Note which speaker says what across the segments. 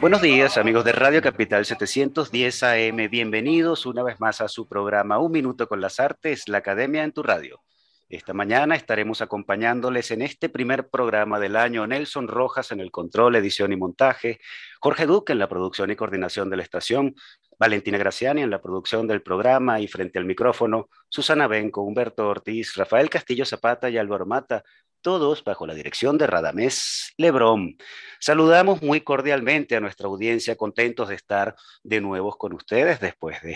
Speaker 1: Buenos días amigos de Radio Capital 710 AM, bienvenidos una vez más a su programa Un Minuto con las Artes, la Academia en tu Radio. Esta mañana estaremos acompañándoles en este primer programa del año Nelson Rojas en el control, edición y montaje, Jorge Duque en la producción y coordinación de la estación, Valentina Graciani en la producción del programa y frente al micrófono, Susana Benco, Humberto Ortiz, Rafael Castillo Zapata y Álvaro Mata, todos bajo la dirección de Radamés Lebrón. Saludamos muy cordialmente a nuestra audiencia, contentos de estar de nuevo con ustedes después de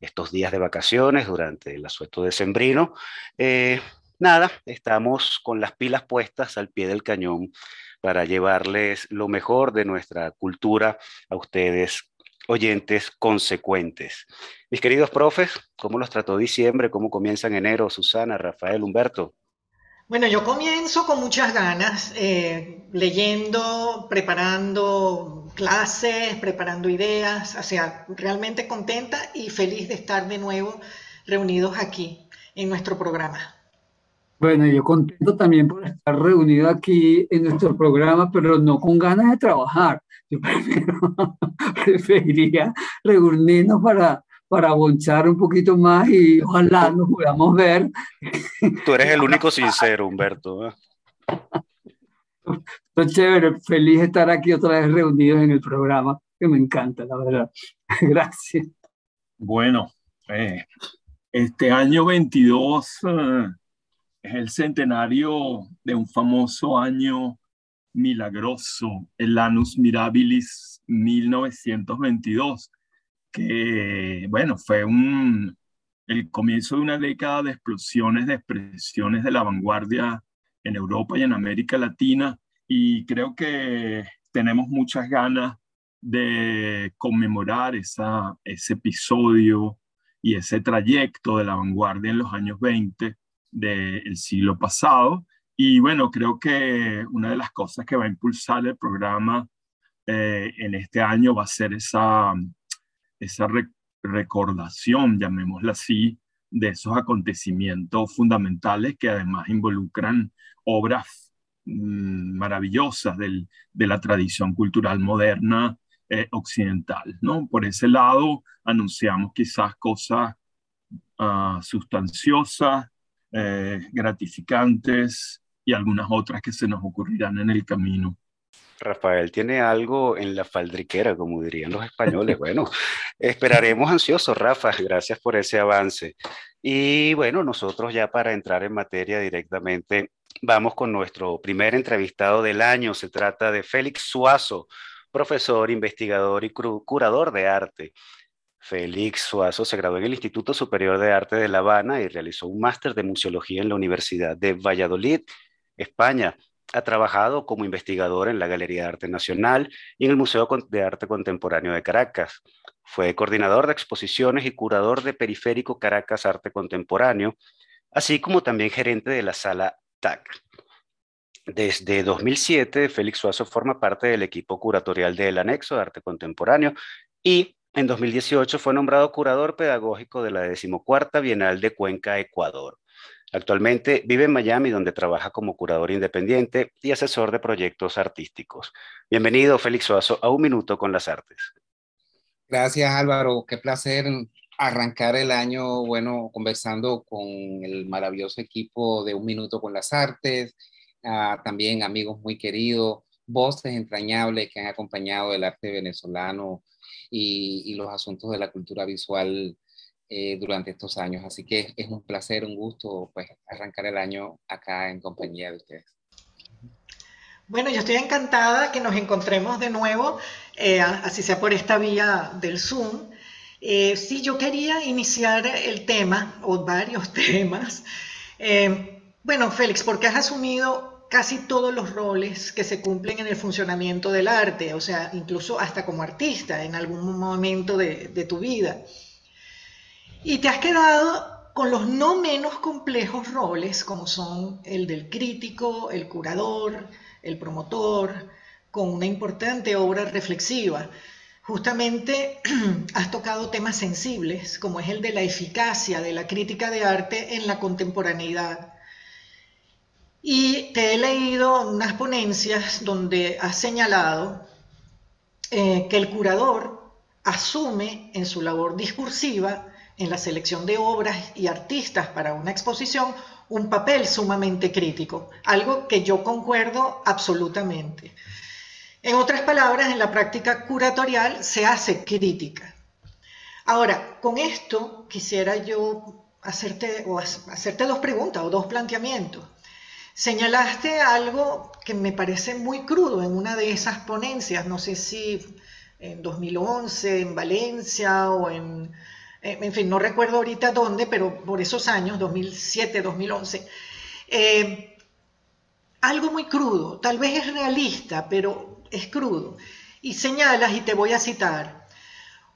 Speaker 1: estos días de vacaciones durante el asueto decembrino. Eh, nada, estamos con las pilas puestas al pie del cañón para llevarles lo mejor de nuestra cultura a ustedes oyentes consecuentes. Mis queridos profes, ¿cómo los trató diciembre? ¿Cómo comienzan enero? Susana, Rafael, Humberto.
Speaker 2: Bueno, yo comienzo con muchas ganas, eh, leyendo, preparando clases, preparando ideas, o sea, realmente contenta y feliz de estar de nuevo reunidos aquí en nuestro programa.
Speaker 3: Bueno, yo contento también por estar reunido aquí en nuestro programa, pero no con ganas de trabajar. Yo preferiría reunirnos para para bonchar un poquito más y ojalá nos podamos ver.
Speaker 1: Tú eres el único sincero, Humberto. ¿eh?
Speaker 3: Estoy chévere, feliz de estar aquí otra vez reunidos en el programa, que me encanta, la verdad. Gracias.
Speaker 4: Bueno, eh, este año 22 eh, es el centenario de un famoso año milagroso, el Anus Mirabilis 1922 que, bueno, fue un, el comienzo de una década de explosiones, de expresiones de la vanguardia en Europa y en América Latina, y creo que tenemos muchas ganas de conmemorar esa, ese episodio y ese trayecto de la vanguardia en los años 20 del siglo pasado. Y bueno, creo que una de las cosas que va a impulsar el programa eh, en este año va a ser esa, esa recordación, llamémosla así, de esos acontecimientos fundamentales que además involucran obras mm, maravillosas de la tradición cultural moderna eh, occidental. ¿no? Por ese lado, anunciamos quizás cosas uh, sustanciosas, eh, gratificantes y algunas otras que se nos ocurrirán en el camino.
Speaker 1: Rafael tiene algo en la faldriquera, como dirían los españoles. Bueno, esperaremos ansiosos, Rafa. Gracias por ese avance. Y bueno, nosotros ya para entrar en materia directamente, vamos con nuestro primer entrevistado del año. Se trata de Félix Suazo, profesor, investigador y curador de arte. Félix Suazo se graduó en el Instituto Superior de Arte de La Habana y realizó un máster de museología en la Universidad de Valladolid, España. Ha trabajado como investigador en la Galería de Arte Nacional y en el Museo de Arte Contemporáneo de Caracas. Fue coordinador de exposiciones y curador de Periférico Caracas Arte Contemporáneo, así como también gerente de la sala TAC. Desde 2007, Félix Suazo forma parte del equipo curatorial del Anexo de Arte Contemporáneo y en 2018 fue nombrado curador pedagógico de la decimocuarta Bienal de Cuenca, Ecuador. Actualmente vive en Miami, donde trabaja como curador independiente y asesor de proyectos artísticos. Bienvenido, Félix Suazo, a Un Minuto con las Artes.
Speaker 5: Gracias, Álvaro. Qué placer arrancar el año, bueno, conversando con el maravilloso equipo de Un Minuto con las Artes, también amigos muy queridos, voces entrañables que han acompañado el arte venezolano y los asuntos de la cultura visual eh, durante estos años. Así que es un placer, un gusto pues, arrancar el año acá en compañía de ustedes.
Speaker 2: Bueno, yo estoy encantada que nos encontremos de nuevo, eh, así sea por esta vía del Zoom. Eh, sí, yo quería iniciar el tema, o varios temas. bueno, Félix, porque has asumido casi todos los roles que se cumplen en el funcionamiento del arte, o sea, incluso hasta como artista en algún momento de, de tu vida. Y te has quedado con los no menos complejos roles, como son el del crítico, el curador, el promotor, con una importante obra reflexiva. Justamente has tocado temas sensibles, como es el de la eficacia de la crítica de arte en la contemporaneidad. Y te he leído unas ponencias donde has señalado eh, que el curador asume en su labor discursiva en la selección de obras y artistas para una exposición un papel sumamente crítico, algo que yo concuerdo absolutamente. En otras palabras, en la práctica curatorial se hace crítica. Ahora, con esto quisiera yo hacerte, o hacerte dos preguntas o dos planteamientos. Señalaste algo que me parece muy crudo en una de esas ponencias, no sé si en 2011 en Valencia o en eh, en fin, no recuerdo ahorita dónde, pero por esos años, 2007, 2011, eh, algo muy crudo, tal vez es realista, pero es crudo. Y señalas, y te voy a citar,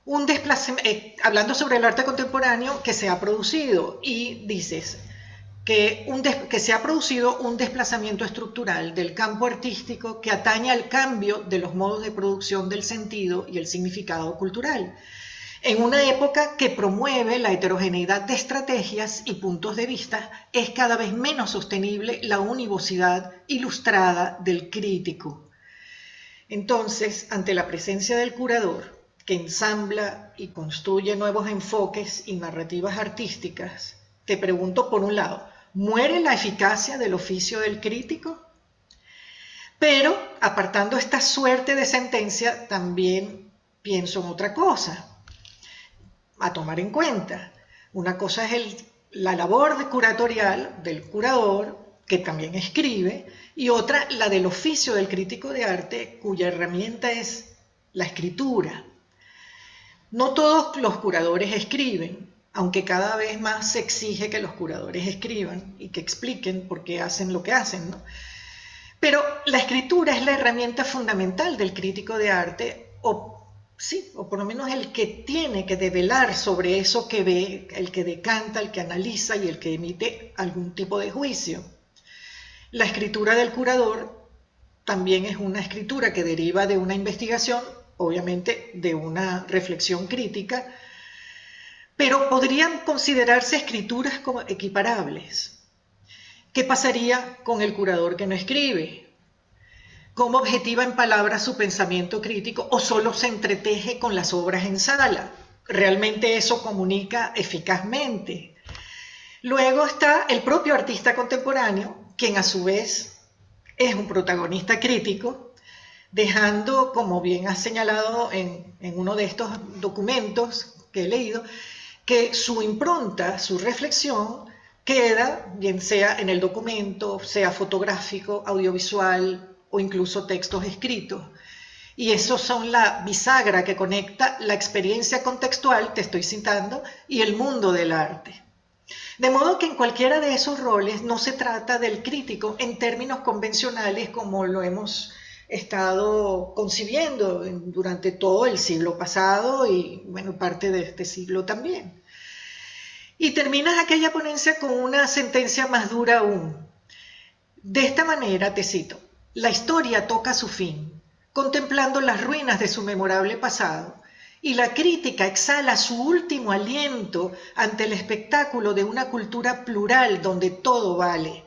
Speaker 2: un desplazamiento, eh, hablando sobre el arte contemporáneo que se ha producido, y dices que, un que se ha producido un desplazamiento estructural del campo artístico que atañe al cambio de los modos de producción del sentido y el significado cultural en una época que promueve la heterogeneidad de estrategias y puntos de vista, es cada vez menos sostenible la univocidad ilustrada del crítico. Entonces, ante la presencia del curador, que ensambla y construye nuevos enfoques y narrativas artísticas, te pregunto por un lado, ¿muere la eficacia del oficio del crítico? Pero, apartando esta suerte de sentencia, también pienso en otra cosa a tomar en cuenta. Una cosa es la labor curatorial del curador, que también escribe, y otra la del oficio del crítico de arte, cuya herramienta es la escritura. No todos los curadores escriben, aunque cada vez más se exige que los curadores escriban y que expliquen por qué hacen lo que hacen. Pero la escritura es la herramienta fundamental del crítico de arte, sí, o por lo menos el que tiene que develar sobre eso que ve, el que decanta, el que analiza y el que emite algún tipo de juicio. La escritura del curador también es una escritura que deriva de una investigación, obviamente de una reflexión crítica, pero podrían considerarse escrituras como equiparables. ¿Qué pasaría con el curador que no escribe? Cómo objetiva en palabras su pensamiento crítico o solo se entreteje con las obras en sala. Realmente eso comunica eficazmente. Luego está el propio artista contemporáneo, quien a su vez es un protagonista crítico, dejando, como bien ha señalado en uno de estos documentos que he leído, que su impronta, su reflexión, queda, bien sea en el documento, sea fotográfico, audiovisual, o incluso textos escritos. Y esos son la bisagra que conecta la experiencia contextual, te estoy citando, y el mundo del arte. De modo que en cualquiera de esos roles no se trata del crítico en términos convencionales como lo hemos estado concibiendo durante todo el siglo pasado y bueno, parte de este siglo también. Y terminas aquella ponencia con una sentencia más dura aún. De esta manera, te cito, la historia toca su fin, contemplando las ruinas de su memorable pasado, y la crítica exhala su último aliento ante el espectáculo de una cultura plural donde todo vale.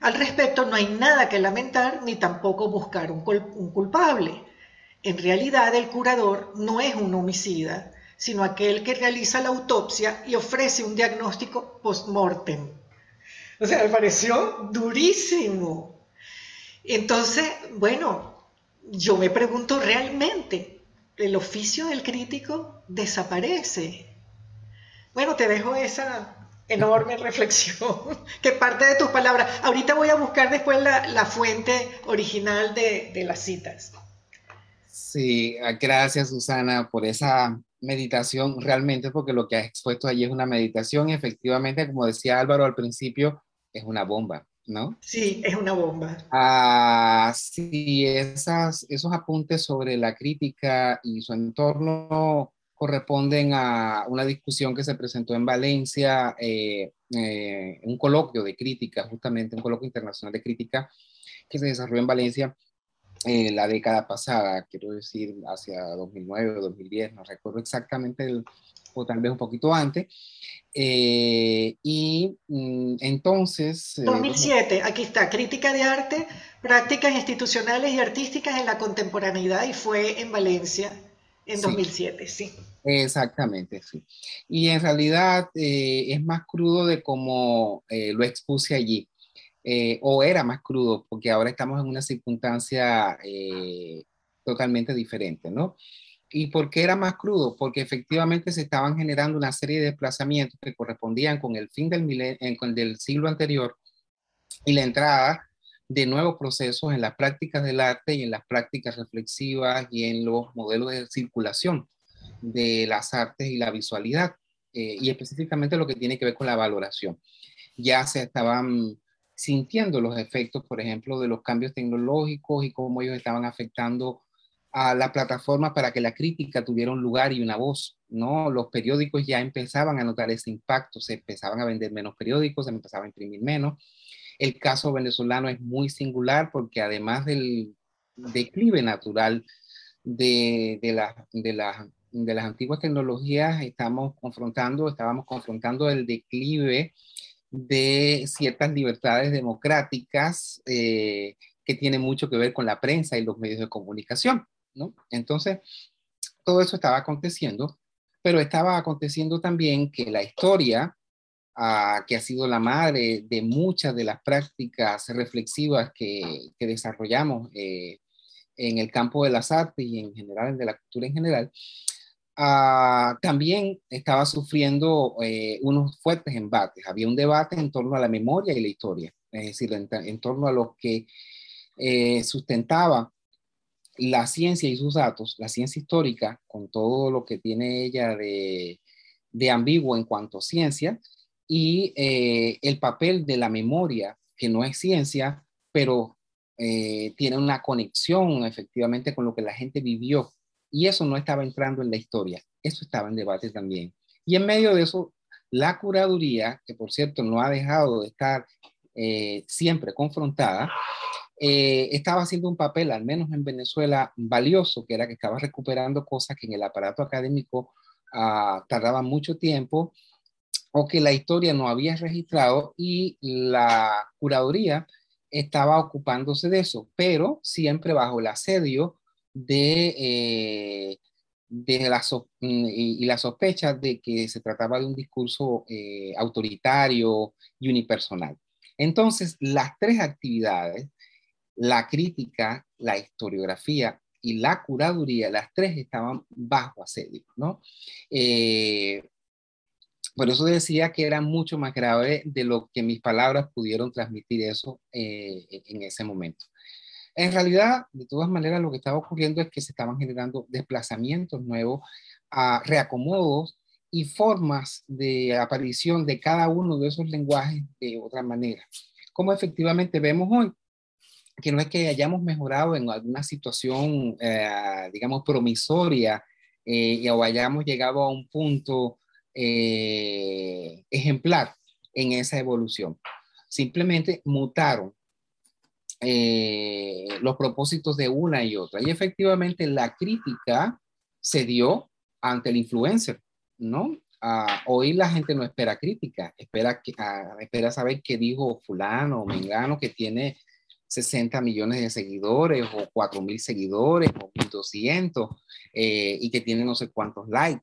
Speaker 2: Al respecto no hay nada que lamentar ni tampoco buscar un, culpable. En realidad el curador no es un homicida, sino aquel que realiza la autopsia y ofrece un diagnóstico post-mortem. O sea, me pareció durísimo. Entonces, bueno, yo me pregunto realmente, ¿el oficio del crítico desaparece? Bueno, te dejo esa enorme reflexión, que parte de tus palabras. Ahorita voy a buscar después la, fuente original de, de las citas.
Speaker 5: Sí, gracias Susana por esa meditación, realmente porque lo que has expuesto allí es una meditación y efectivamente, como decía Álvaro al principio, es una bomba. ¿No?
Speaker 2: Sí, es una bomba.
Speaker 5: Ah, sí, esas, esos apuntes sobre la crítica y su entorno corresponden a una discusión que se presentó en Valencia, eh, eh, un coloquio de crítica, justamente un coloquio internacional de crítica que se desarrolló en Valencia eh, la década pasada, quiero decir, hacia 2009 o 2010, no recuerdo exactamente, el, o tal vez un poquito antes. y mm, entonces...
Speaker 2: 2007, aquí está, crítica de arte, prácticas institucionales y artísticas en la contemporaneidad y fue en Valencia en 2007, sí.
Speaker 5: Exactamente, sí. Y en realidad eh, es más crudo de como eh, lo expuse allí, eh, o era más crudo, porque ahora estamos en una circunstancia totalmente diferente, ¿no? ¿Y por qué era más crudo? Porque efectivamente se estaban generando una serie de desplazamientos que correspondían con el fin del, del siglo anterior y la entrada de nuevos procesos en las prácticas del arte y en las prácticas reflexivas y en los modelos de circulación de las artes y la visualidad, eh, y específicamente lo que tiene que ver con la valoración. Ya se estaban sintiendo los efectos, por ejemplo, de los cambios tecnológicos y cómo ellos estaban afectando a la plataforma para que la crítica tuviera un lugar y una voz, ¿no? Los periódicos ya empezaban a notar ese impacto, se empezaban a vender menos periódicos, se empezaban a imprimir menos, el caso venezolano es muy singular porque además del declive natural de, de, de, de las antiguas tecnologías, estamos confrontando, estábamos confrontando el declive de ciertas libertades democráticas eh, que tiene mucho que ver con la prensa y los medios de comunicación. ¿No? Entonces, todo eso estaba aconteciendo, pero estaba aconteciendo también que la historia que ha sido la madre de muchas de las prácticas reflexivas que, desarrollamos eh, en el campo de las artes y en general, de la cultura en general, ah, también estaba sufriendo eh, unos fuertes embates. Había un debate en torno a la memoria y la historia, es decir, en, torno a lo que eh, sustentaba la ciencia y sus datos, la ciencia histórica, con todo lo que tiene ella de, de ambiguo en cuanto a ciencia, y eh, el papel de la memoria, que no es ciencia, pero eh, tiene una conexión efectivamente con lo que la gente vivió. Y eso no estaba entrando en la historia, eso estaba en debate también. Y en medio de eso, la curaduría, que por cierto no ha dejado de estar eh, siempre confrontada, estaba haciendo un papel, al menos en Venezuela, valioso, que era que estaba recuperando cosas que en el aparato académico ah, tardaban mucho tiempo o que la historia no había registrado y la curaduría estaba ocupándose de eso, pero siempre bajo el asedio de, eh, de la y, la sospecha de que se trataba de un discurso eh, autoritario y unipersonal. Entonces, las tres actividades, la crítica, la historiografía y la curaduría, las tres estaban bajo asedio, ¿no? Eh, por eso decía que era mucho más grave de lo que mis palabras pudieron transmitir eso eh, en ese momento. En realidad, de todas maneras, lo que estaba ocurriendo es que se estaban generando desplazamientos nuevos, a reacomodos y formas de aparición de cada uno de esos lenguajes de otra manera. Como efectivamente vemos hoy, que no es que hayamos mejorado en alguna situación, eh, digamos, promisoria eh, o hayamos llegado a un punto eh, ejemplar en esa evolución. Simplemente mutaron eh, los propósitos de una y otra. Y efectivamente la crítica se dio ante el influencer, ¿no? Ah, hoy la gente no espera crítica, espera, que, ah, espera saber qué dijo fulano o mengano que tiene 60 millones de seguidores o 4 mil seguidores o 1200 eh, y que tiene no sé cuántos likes.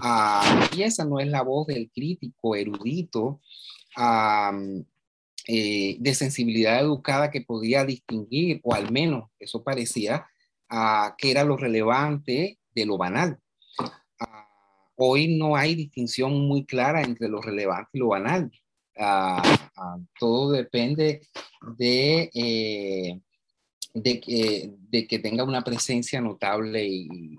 Speaker 5: Ah, y esa no es la voz del crítico erudito eh, de sensibilidad educada que podía distinguir, o al menos eso parecía, que era lo relevante de lo banal. Ah, hoy no hay distinción muy clara entre lo relevante y lo banal. Ah, todo depende de, eh, de, de, que, tenga una presencia notable y,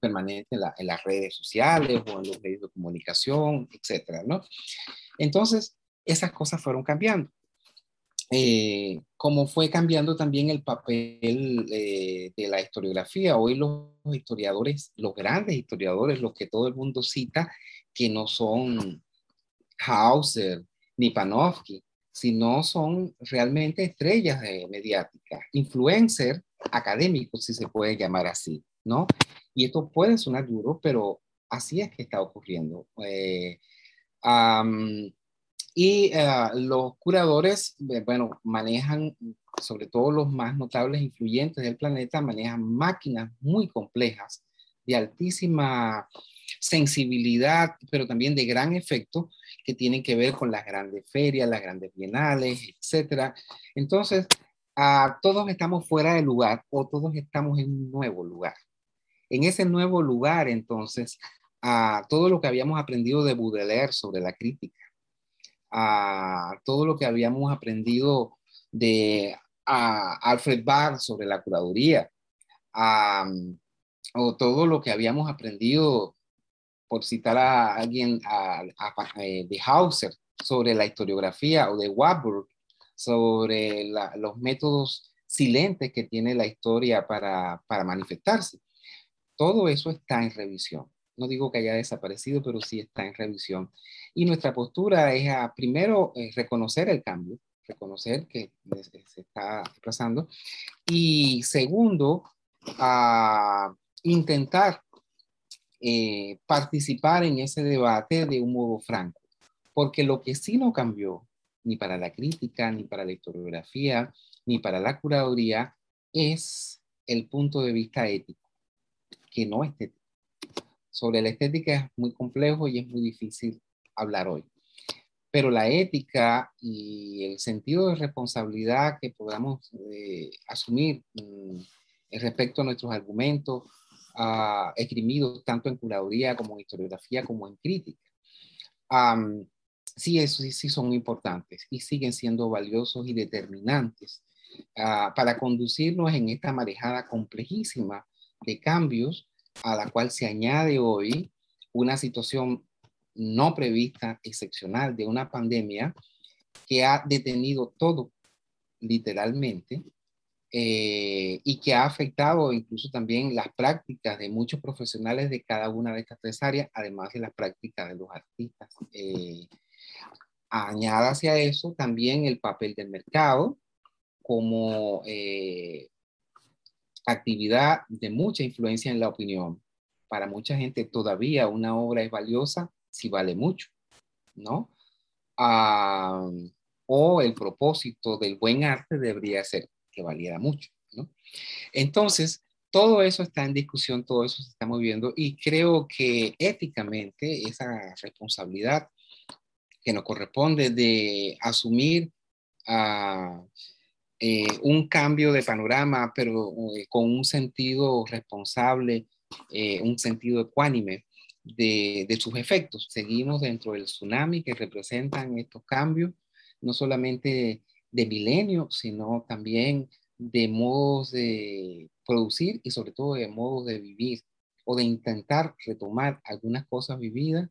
Speaker 5: permanente en, las redes sociales o en los medios de comunicación, etcétera, ¿no? Entonces, esas cosas fueron cambiando. eh, cómo fue cambiando también el papel eh, de la historiografía. Hoy los historiadores, los grandes historiadores, los que todo el mundo cita, que no son Hauser ni Panofsky, sino son realmente estrellas mediáticas, influencers académicos, si se puede llamar así, ¿no? Y esto puede sonar duro, pero así es que está ocurriendo. Eh, y eh, los curadores, eh, bueno, manejan, sobre todo los más notables influyentes del planeta, manejan máquinas muy complejas, de altísima sensibilidad, pero también de gran efecto, que tienen que ver con las grandes ferias, las grandes bienales, etc. Entonces, todos estamos fuera de lugar o todos estamos en un nuevo lugar. En ese nuevo lugar, entonces, a todo lo que habíamos aprendido de Baudelaire sobre la crítica, a todo lo que habíamos aprendido de Alfred Barr sobre la curaduría, o todo lo que habíamos aprendido, por citar a alguien, eh, de Hauser sobre la historiografía o de Warburg sobre los métodos silentes que tiene la historia para, para manifestarse. Todo eso está en revisión. No digo que haya desaparecido, pero sí está en revisión. Y nuestra postura es a, primero, eh, reconocer el cambio, reconocer que se está pasando. Y segundo, a intentar eh, participar en ese debate de un modo franco. Porque lo que sí no cambió, ni para la crítica, ni para la historiografía, ni para la curaduría, es el punto de vista ético, que no es ético. Sobre la estética es muy complejo y es muy difícil hablar hoy. Pero la ética y el sentido de responsabilidad que podamos eh, asumir mm, respecto a nuestros argumentos uh, esgrimidos tanto en curaduría como en historiografía como en crítica, sí, eso sí, sí, son importantes y siguen siendo valiosos y determinantes ah, para conducirnos en esta marejada complejísima de cambios a la cual se añade hoy una situación no prevista, excepcional, de una pandemia que ha detenido todo, literalmente, eh, y que ha afectado incluso también las prácticas de muchos profesionales de cada una de estas tres áreas, además de las prácticas de los artistas. Eh, añada hacia eso también el papel del mercado como eh, actividad de mucha influencia en la opinión. Para mucha gente todavía una obra es valiosa si vale mucho, ¿no? Ah, o el propósito del buen arte debería ser que valiera mucho, ¿no? Entonces, todo eso está en discusión, todo eso se está moviendo y creo que éticamente esa responsabilidad que nos corresponde de asumir ah, eh, un cambio de panorama, pero eh, con un sentido responsable, eh, un sentido ecuánime, de, sus efectos. Seguimos dentro del tsunami que representan estos cambios, no solamente de milenio, sino también de modos de producir y sobre todo de modos de vivir o de intentar retomar algunas cosas vividas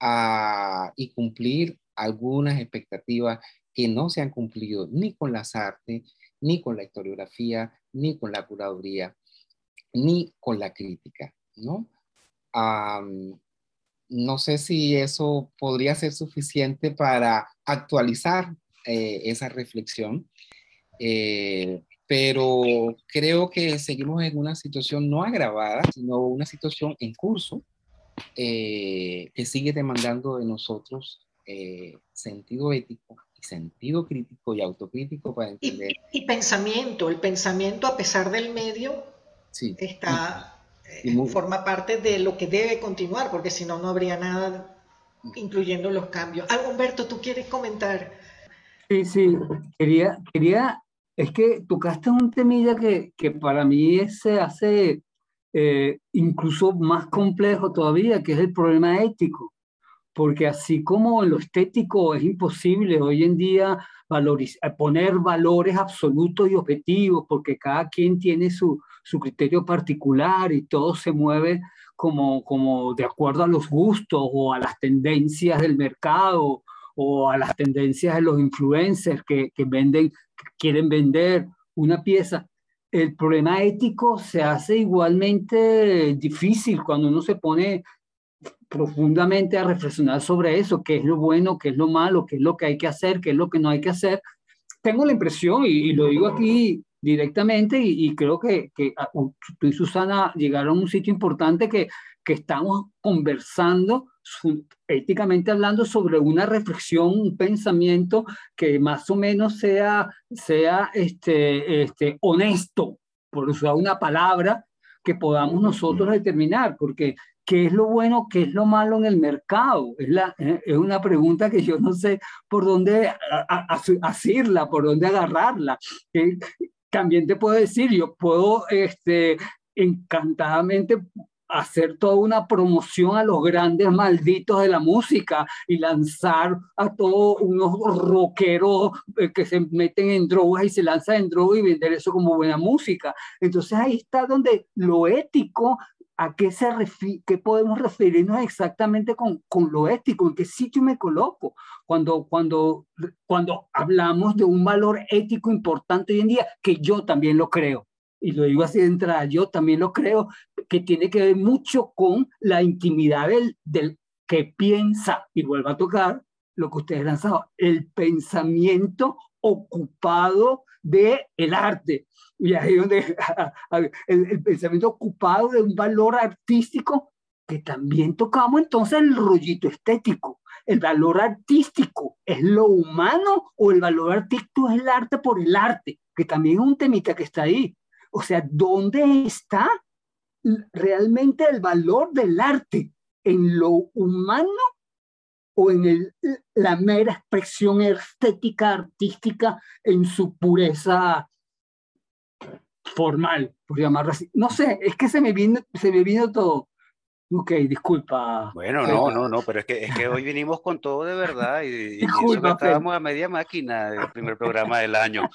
Speaker 5: ah, y cumplir algunas expectativas que no se han cumplido ni con las artes, ni con la historiografía, ni con la curaduría, ni con la crítica, ¿no? no sé si eso podría ser suficiente para actualizar eh, esa reflexión, eh, pero creo que seguimos en una situación no agravada, sino una situación en curso eh, que sigue demandando de nosotros sentido ético y sentido crítico y autocrítico para entender.
Speaker 2: Y, pensamiento, el pensamiento a pesar del medio sí. está forma parte de lo que debe continuar, porque si no, no habría nada, incluyendo los cambios. Algo, Humberto, ¿tú quieres comentar?
Speaker 3: Sí, sí, quería, quería, es que tocaste un temilla que, que para mí se hace eh, incluso más complejo todavía, que es el problema ético. Porque así como en lo estético es imposible hoy en día poner valores absolutos y objetivos, porque cada quien tiene su, su criterio particular y todo se mueve como, como de acuerdo a los gustos o a las tendencias del mercado o a las tendencias de los influencers que, que venden, que quieren vender una pieza. El problema ético se hace igualmente difícil cuando uno se pone profundamente a reflexionar sobre eso, qué es lo bueno, qué es lo malo, qué es lo que hay que hacer, qué es lo que no hay que hacer. Tengo la impresión, y, lo digo aquí directamente, y, creo que, que, ah, tú y Susana llegaron a un sitio importante que, que estamos conversando, éticamente hablando, sobre una reflexión, un pensamiento que más o menos sea, sea este, este, honesto, por usar una palabra, que podamos nosotros determinar, porque ¿qué es lo bueno, qué es lo malo en el mercado? Es, la, eh, es una pregunta que yo no sé por dónde hacerla, por dónde agarrarla. Eh, también te puedo decir, yo puedo este, encantadamente hacer toda una promoción a los grandes malditos de la música y lanzar a todos unos rockeros eh, que se meten en drogas y se lanzan en drogas y vender eso como buena música. Entonces ahí está donde lo ético ¿A qué, se qué podemos referirnos exactamente con, con, lo ético? ¿En qué sitio me coloco? Cuando, cuando, cuando hablamos de un valor ético importante hoy en día, que yo también lo creo, y lo digo así de entrada, yo también lo creo, que tiene que ver mucho con la intimidad del, del que piensa, y vuelvo a tocar lo que ustedes lanzado, el pensamiento ocupado de el arte y ahí donde el, pensamiento ocupado de un valor artístico que también tocamos entonces el rollito estético. El valor artístico es lo humano o el valor artístico es el arte por el arte, que también es un temita que está ahí. O sea, ¿dónde está realmente el valor del arte? ¿En lo humano o en el, la mera expresión estética, artística, en su pureza formal, por llamarlo así. No sé, es que se me vino, se me vino todo. Ok, disculpa.
Speaker 6: Bueno, no, no, no, pero es que, es que hoy vinimos con todo de verdad y, disculpa, estábamos a media máquina del primer programa del año.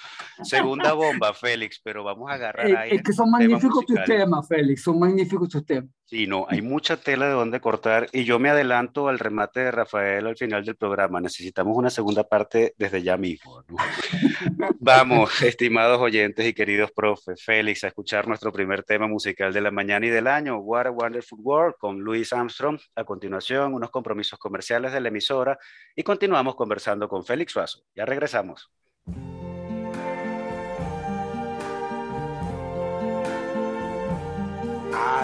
Speaker 6: Segunda bomba, Félix, pero vamos a agarrar
Speaker 3: eh, ahí. Es que son magníficos tus temas, Félix, son magníficos tus temas.
Speaker 6: Sí, no, hay mucha tela de donde cortar y yo me adelanto al remate de Rafael al final del programa. Necesitamos una segunda parte desde ya mismo. Vamos, estimados oyentes y queridos profes, Félix, a escuchar nuestro primer tema musical de la mañana y del año, What a Wonderful World, con Louis Armstrong. A continuación, unos compromisos comerciales de la emisora y continuamos conversando con Félix Suazo. Ya regresamos.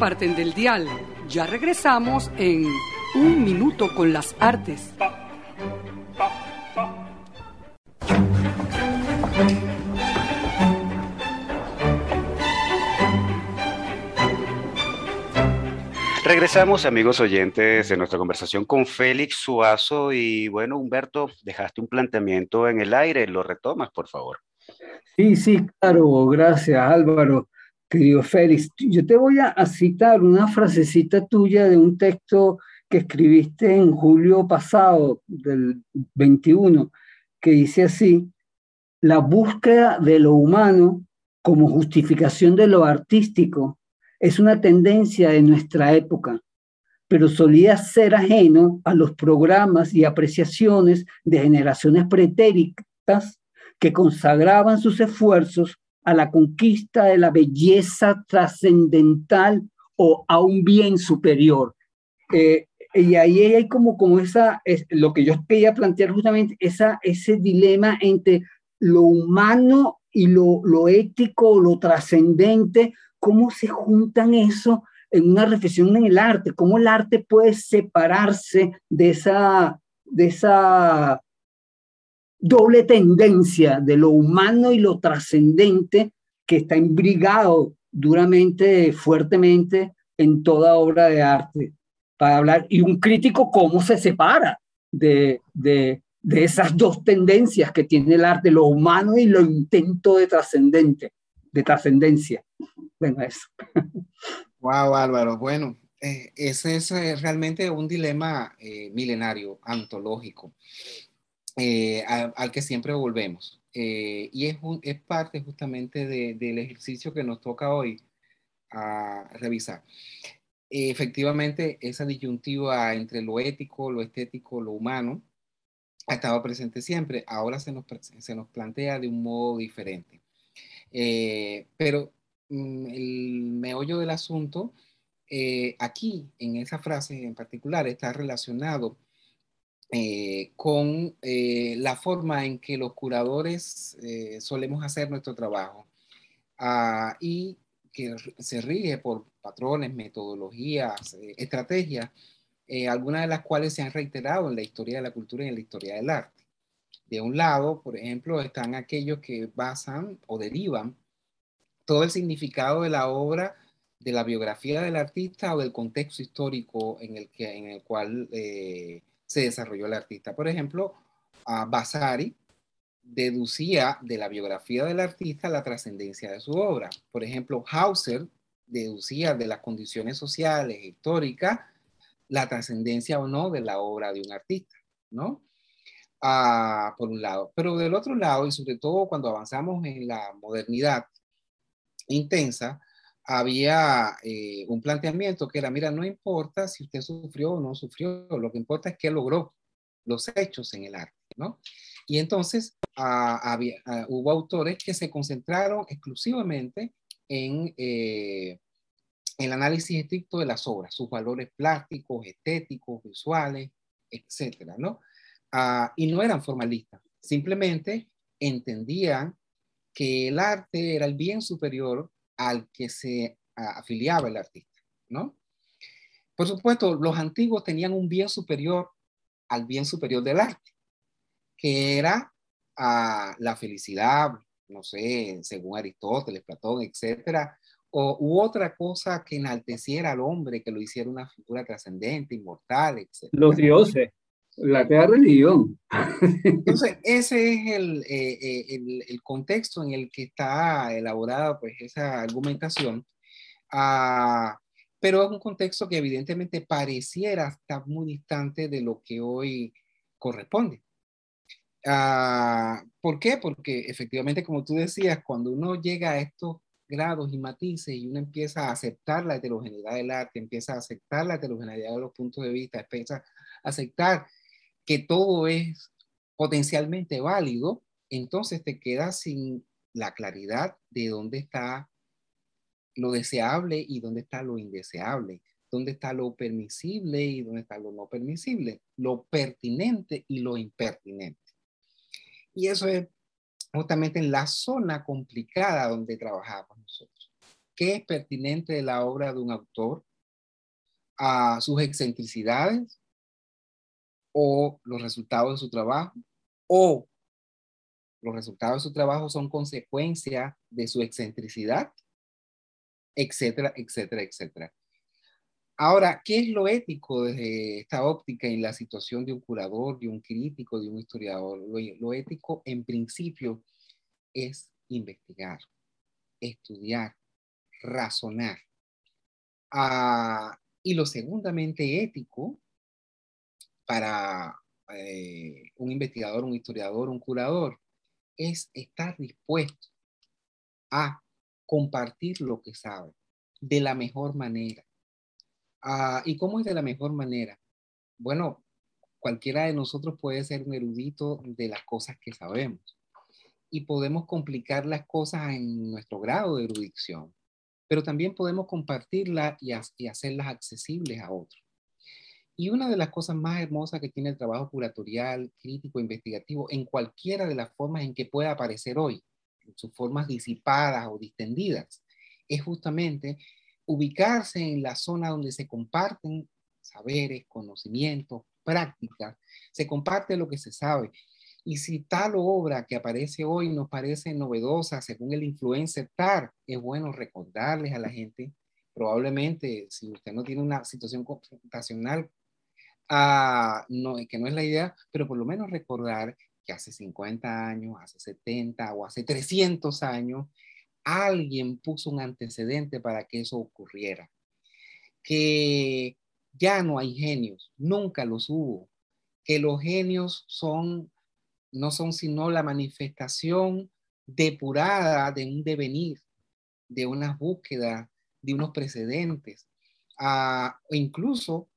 Speaker 7: aparten del dial. Ya regresamos en Un Minuto con las Artes.
Speaker 1: Regresamos, amigos oyentes, de nuestra conversación con Félix Suazo. Y bueno, Humberto, dejaste un planteamiento en el aire. ¿Lo retomas, por favor?
Speaker 3: Sí, sí, claro. Gracias, Álvaro. Querido Félix, yo te voy a citar una frasecita tuya de un texto que escribiste en julio pasado, del 21, que dice así, la búsqueda de lo humano como justificación de lo artístico es una tendencia de nuestra época, pero solía ser ajeno a los programas y apreciaciones de generaciones pretéritas que consagraban sus esfuerzos a la conquista de la belleza trascendental o a un bien superior. Eh, y ahí hay como, como esa, es, lo que yo quería plantear justamente, esa, ese dilema entre lo humano y lo, lo ético, lo trascendente, cómo se juntan eso en una reflexión en el arte, cómo el arte puede separarse de esa, de esa doble tendencia de lo humano y lo trascendente que está imbrigado duramente, fuertemente en toda obra de arte. Para hablar, y un crítico cómo se separa de, de, de esas dos tendencias que tiene el arte, lo humano y lo intento de trascendente, de trascendencia. Bueno, eso.
Speaker 5: Wow, Álvaro. Bueno, eh, ese es eh, realmente un dilema eh, milenario, antológico, al, que siempre volvemos. y es, es parte justamente del ejercicio que nos toca hoy a revisar. efectivamente, esa disyuntiva entre lo ético, lo estético, lo humano, ha estado presente siempre. Ahora se nos, se nos plantea de un modo diferente. pero Mm, el meollo del asunto, eh, aquí en esa frase en particular está relacionado eh, con eh, la forma en que los curadores solemos hacer nuestro trabajo ah, y que se rige por patrones, metodologías, estrategias, algunas de las cuales se han reiterado en la historia de la cultura y en la historia del arte. De un lado, por ejemplo, están aquellos que basan o derivan todo el significado de la obra, de la biografía del artista o del contexto histórico en el, que, en el cual eh, se desarrolló el artista. Por ejemplo, a Vasari deducía de la biografía del artista la trascendencia de su obra. Por ejemplo, Hauser deducía de las condiciones sociales, históricas, la trascendencia o no de la obra de un artista, ¿no? Ah, por un lado. Pero del otro lado, y sobre todo cuando avanzamos en la modernidad, intensa, había eh, un planteamiento que era, mira, no importa si usted sufrió o no sufrió, lo que importa es que logró los hechos en el arte, ¿no? Y entonces ah, había, ah, hubo autores que se concentraron exclusivamente en eh, el análisis estricto de las obras, sus valores plásticos, estéticos, visuales, etcétera, ¿no? Ah, y no eran formalistas, simplemente entendían que el arte era el bien superior al que se afiliaba el artista, ¿no? Por supuesto, los antiguos tenían un bien superior al bien superior del arte, que era a la felicidad, no sé, según Aristóteles, Platón, etcétera, o, u otra cosa que enalteciera al hombre, que lo hiciera una figura trascendente, inmortal, etcétera.
Speaker 3: Los dioses. La que religión.
Speaker 5: Entonces, ese es el, eh, eh, el, el, contexto en el que está elaborada pues, esa argumentación. Ah, pero es un contexto que evidentemente pareciera estar muy distante de lo que hoy corresponde. Ah, ¿Por qué? Porque efectivamente, como tú decías, cuando uno llega a estos grados y matices y uno empieza a aceptar la heterogeneidad del arte, empieza a aceptar la heterogeneidad de los puntos de vista, empieza a aceptar que todo es potencialmente válido, entonces te quedas sin la claridad de dónde está lo deseable y dónde está lo indeseable, dónde está lo permisible y dónde está lo no permisible, lo pertinente y lo impertinente. Y eso es justamente en la zona complicada donde trabajamos nosotros, qué es pertinente de la obra de un autor, a sus excentricidades o los resultados de su trabajo, o los resultados de su trabajo son consecuencia de su excentricidad, etcétera, etcétera, etcétera. Ahora, ¿qué es lo ético desde esta óptica en la situación de un curador, de un crítico, de un historiador? Lo, ético, en principio, es investigar, estudiar, razonar. Ah, y lo segundamente ético para eh, un investigador, un historiador, un curador, es estar dispuesto a compartir lo que sabe de la mejor manera. Ah, ¿Y cómo es de la mejor manera? Bueno, cualquiera de nosotros puede ser un erudito de las cosas que sabemos y podemos complicar las cosas en nuestro grado de erudición, pero también podemos compartirlas y, y hacerlas accesibles a otros. Y una de las cosas más hermosas que tiene el trabajo curatorial, crítico, investigativo, en cualquiera de las formas en que pueda aparecer hoy, en sus formas disipadas o distendidas, es justamente ubicarse en la zona donde se comparten saberes, conocimientos, prácticas, se comparte lo que se sabe. Y si tal obra que aparece hoy nos parece novedosa según el influencer tal, es bueno recordarles a la gente, probablemente si usted no tiene una situación confrontacional no, que no es la idea, pero por lo menos recordar que hace 50 años, hace 70 o hace 300 años, alguien puso un antecedente para que eso ocurriera. Que ya no hay genios, nunca los hubo. Que los genios son, no son sino la manifestación depurada de un devenir, de unas búsquedas, de unos precedentes. Ah, o incluso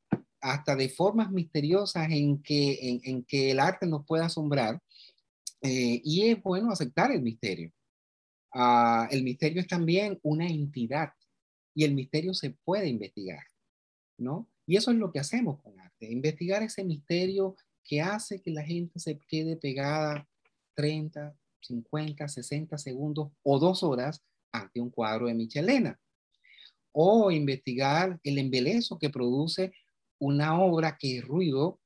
Speaker 5: hasta de formas misteriosas en que, en, que el arte nos puede asombrar. Eh, y es bueno aceptar el misterio. Ah, el misterio es también una entidad y el misterio se puede investigar, ¿no? Y eso es lo que hacemos con arte, investigar ese misterio que hace que la gente se quede pegada 30, 50, 60 segundos o dos horas ante un cuadro de Michelena. O investigar el embelezo que produce una obra que es ruido,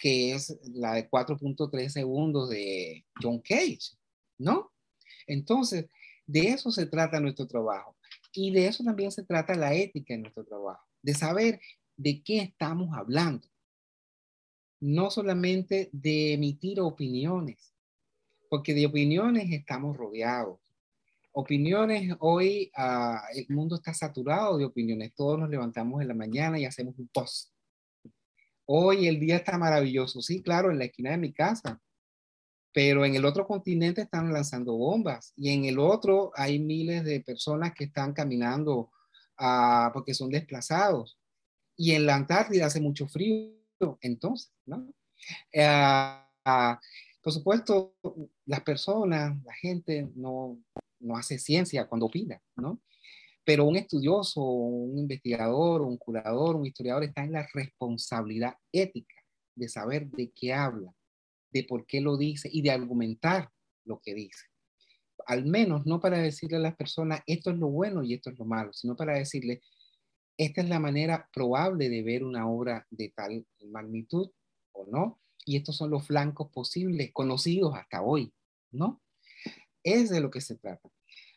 Speaker 5: que es la de 4.3 segundos de John Cage, ¿no? Entonces, de eso se trata nuestro trabajo. Y de eso también se trata la ética en nuestro trabajo, de saber de qué estamos hablando. No solamente de emitir opiniones, porque de opiniones estamos rodeados. Opiniones, hoy ah, el mundo está saturado de opiniones. Todos nos levantamos en la mañana y hacemos un post Hoy el día está maravilloso. Sí, claro, en la esquina de mi casa. Pero en el otro continente están lanzando bombas y en el otro hay miles de personas que están caminando ah, porque son desplazados. Y en la Antártida hace mucho frío, entonces, ¿no? Ah, ah, por supuesto, las personas, la gente no, no hace ciencia cuando opina, ¿no? Pero un estudioso, un investigador, un curador, un historiador está en la responsabilidad ética de saber de qué habla, de por qué lo dice y de argumentar lo que dice. Al menos no para decirle a las personas esto es lo bueno y esto es lo malo, sino para decirle esta es la manera probable de ver una obra de tal magnitud o no, y estos son los flancos posibles, conocidos hasta hoy, ¿no? Es de lo que se trata.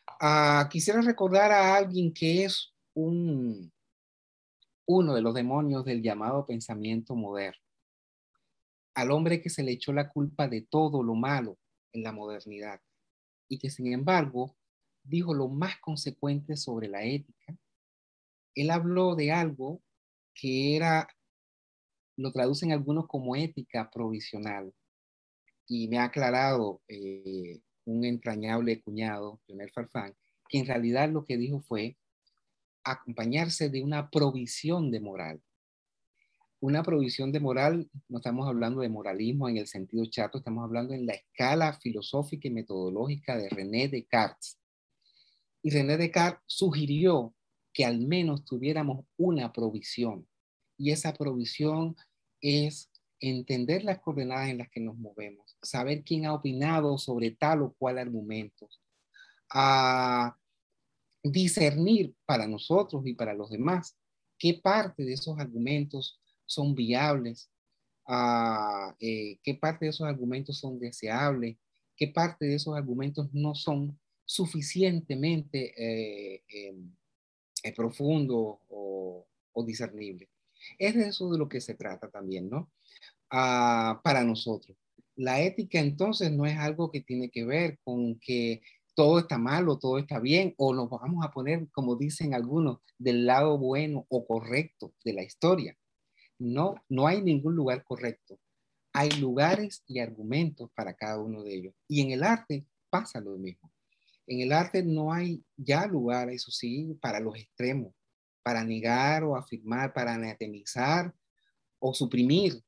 Speaker 5: Ah, quisiera recordar a alguien que es un, uno de los demonios del llamado pensamiento moderno, al hombre que se le echó la culpa de todo lo malo en la modernidad y que sin embargo dijo lo más consecuente sobre la ética. Él habló de algo que era, lo traducen algunos como ética provisional y me ha aclarado eh, un entrañable cuñado, Leonel Farfán, que en realidad lo que dijo fue acompañarse de una provisión de moral. Una provisión de moral, no estamos hablando de moralismo en el sentido chato, estamos hablando en la escala filosófica y metodológica de René Descartes. Y René Descartes sugirió que al menos tuviéramos una provisión. Y esa provisión es entender las coordenadas en las que nos movemos, saber quién ha opinado sobre tal o cual argumento, a discernir para nosotros y para los demás qué parte de esos argumentos son viables, ah, eh, qué parte de esos argumentos son deseables, qué parte de esos argumentos no son suficientemente eh, em, eh, profundos o, o discernibles. Es de eso de lo que se trata también, ¿no? Ah, para nosotros. La ética entonces no es algo que tiene que ver con que todo está mal o todo está bien, o nos vamos a poner, como dicen algunos, del lado bueno o correcto de la historia. No, no hay ningún lugar correcto. Hay lugares y argumentos para cada uno de ellos. Y en el arte pasa lo mismo. En el arte no hay ya lugar, eso sí, para los extremos, para negar o afirmar, para anatemizar o suprimir,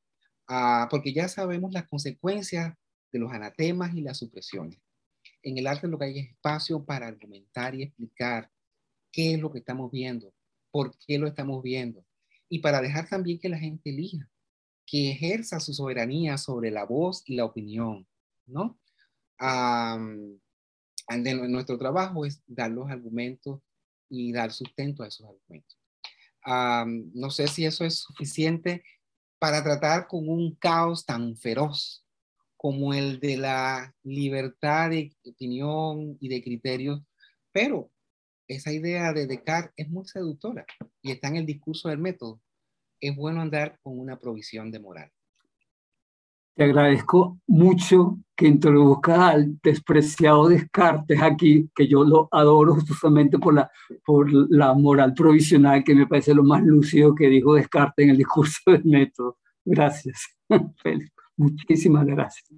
Speaker 5: ah, porque ya sabemos las consecuencias de los anatemas y las supresiones. En el arte lo que hay es espacio para argumentar y explicar qué es lo que estamos viendo, por qué lo estamos viendo, y para dejar también que la gente elija, que ejerza su soberanía sobre la voz y la opinión, ¿no? nuestro trabajo es dar los argumentos y dar sustento a esos argumentos. no sé si eso es suficiente para tratar con un caos tan feroz como el de la libertad de opinión y de criterios, pero esa idea de Descartes es muy seductora y está en el discurso del método. Es bueno andar con una provisión de moral.
Speaker 3: Te agradezco mucho que introduzcas al despreciado Descartes aquí, que yo lo adoro justamente por la, por la moral provisional, que me parece lo más lúcido que dijo Descartes en el discurso del método. Gracias, Félix. Muchísimas gracias.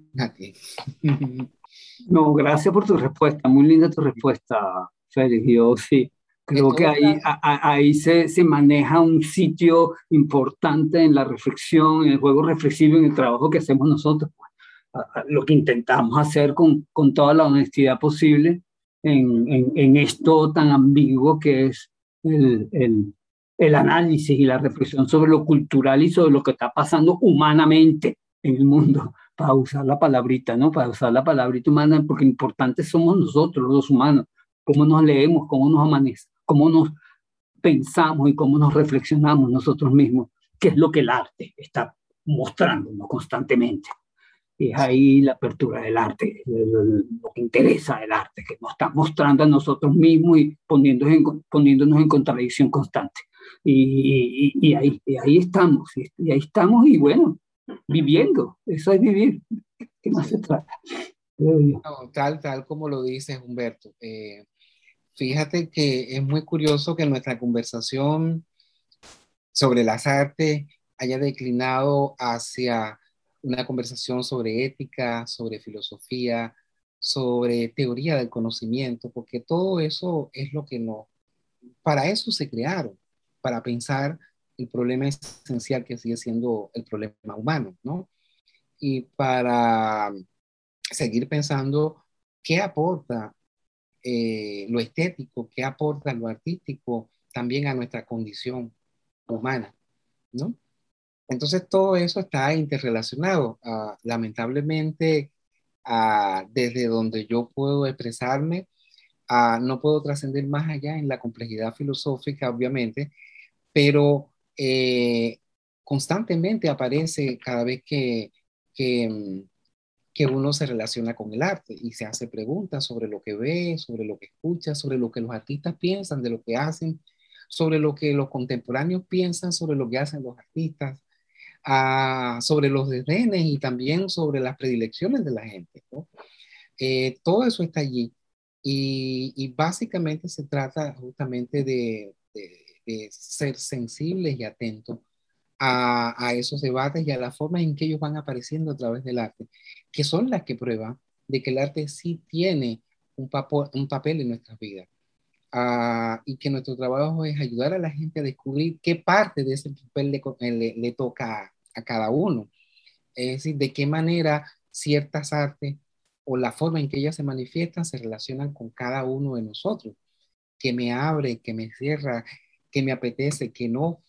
Speaker 3: No, gracias por tu respuesta. Muy linda tu respuesta, Félix. Yo sí, creo que ahí, ahí se, se, maneja un sitio importante en la reflexión, en el juego reflexivo, en el trabajo que hacemos nosotros. Pues. Lo que intentamos hacer con, con toda la honestidad posible en, en, en, esto tan ambiguo que es el, el, el análisis y la reflexión sobre lo cultural y sobre lo que está pasando humanamente en el mundo, para usar la palabrita, ¿no? Para usar la palabrita humana, porque importantes somos nosotros, los humanos, cómo nos leemos, cómo nos amanecemos, cómo nos pensamos y cómo nos reflexionamos nosotros mismos, que es lo que el arte está mostrándonos constantemente. Y es ahí la apertura del arte, lo que interesa del arte, que nos está mostrando a nosotros mismos y poniéndonos en, poniéndonos en contradicción constante. Y, y, ahí, y ahí estamos, y ahí estamos, y bueno, viviendo, eso es vivir. ¿Qué más se trata?
Speaker 5: tal, tal como lo dices, Humberto. Eh, fíjate que es muy curioso que nuestra conversación sobre las artes haya declinado hacia una conversación sobre ética, sobre filosofía, sobre teoría del conocimiento, porque todo eso es lo que no, para eso se crearon, para pensar el problema esencial que sigue siendo el problema humano, ¿no? Y para seguir pensando qué aporta eh, lo estético, qué aporta lo artístico también a nuestra condición humana, ¿no? Entonces todo eso está interrelacionado. Ah, lamentablemente, ah, desde donde yo puedo expresarme, ah, no puedo trascender más allá en la complejidad filosófica, obviamente, pero eh, constantemente aparece cada vez que, que, que, uno se relaciona con el arte y se hace preguntas sobre lo que ve, sobre lo que escucha, sobre lo que los artistas piensan de lo que hacen, sobre lo que los contemporáneos piensan sobre lo que hacen los artistas, ah, sobre los desdenes y también sobre las predilecciones de la gente. Eh, todo eso está allí y, básicamente se trata justamente de, de ser sensibles y atentos a, a, esos debates y a la forma en que ellos van apareciendo a través del arte, que son las que prueban de que el arte sí tiene un, papel en nuestras vidas. Ah, y que nuestro trabajo es ayudar a la gente a descubrir qué parte de ese papel le, le, toca a, cada uno. Es decir, de qué manera ciertas artes o la forma en que ellas se manifiestan se relacionan con cada uno de nosotros, que me abre, que me cierra, que me apetece, que no,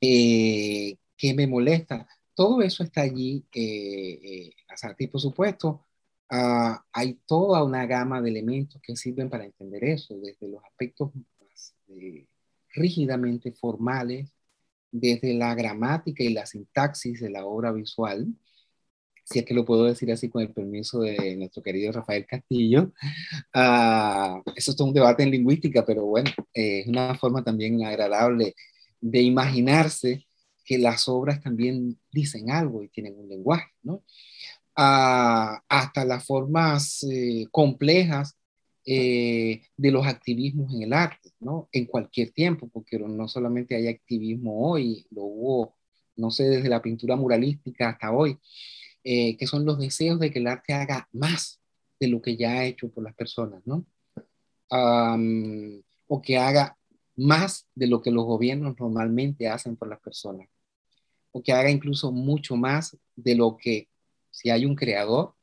Speaker 5: eh, que me molesta. Todo eso está allí, eh, eh y por supuesto, Ah, hay toda una gama de elementos que sirven para entender eso, desde los aspectos más eh, rígidamente formales, desde la gramática y la sintaxis de la obra visual, si es que lo puedo decir así con el permiso de nuestro querido Rafael Castillo. Uh, eso es todo un debate en lingüística, pero bueno, eh, es una forma también agradable de imaginarse que las obras también dicen algo y tienen un lenguaje, ¿no? Uh, hasta las formas eh, complejas eh, de los activismos en el arte, ¿no? En cualquier tiempo, porque no solamente hay activismo hoy, lo hubo, no sé, desde la pintura muralística hasta hoy, eh, que son los deseos de que el arte haga más de lo que ya ha hecho por las personas, ¿no? o que haga más de lo que los gobiernos normalmente hacen por las personas, o que haga incluso mucho más de lo que, si hay un creador,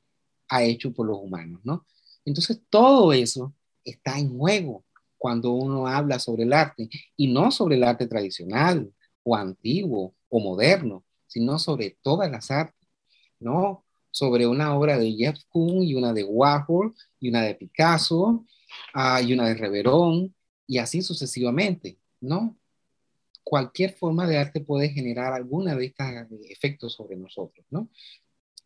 Speaker 5: ha hecho por los humanos, ¿no? Entonces, todo eso está en juego cuando uno habla sobre el arte, y no sobre el arte tradicional o antiguo o moderno, sino sobre todas las artes, ¿no? Sobre una obra de Jeff Koons y una de Warhol y una de Picasso uh, y una de Reverón y así sucesivamente, ¿no? Cualquier forma de arte puede generar alguna de estos efectos sobre nosotros, ¿no?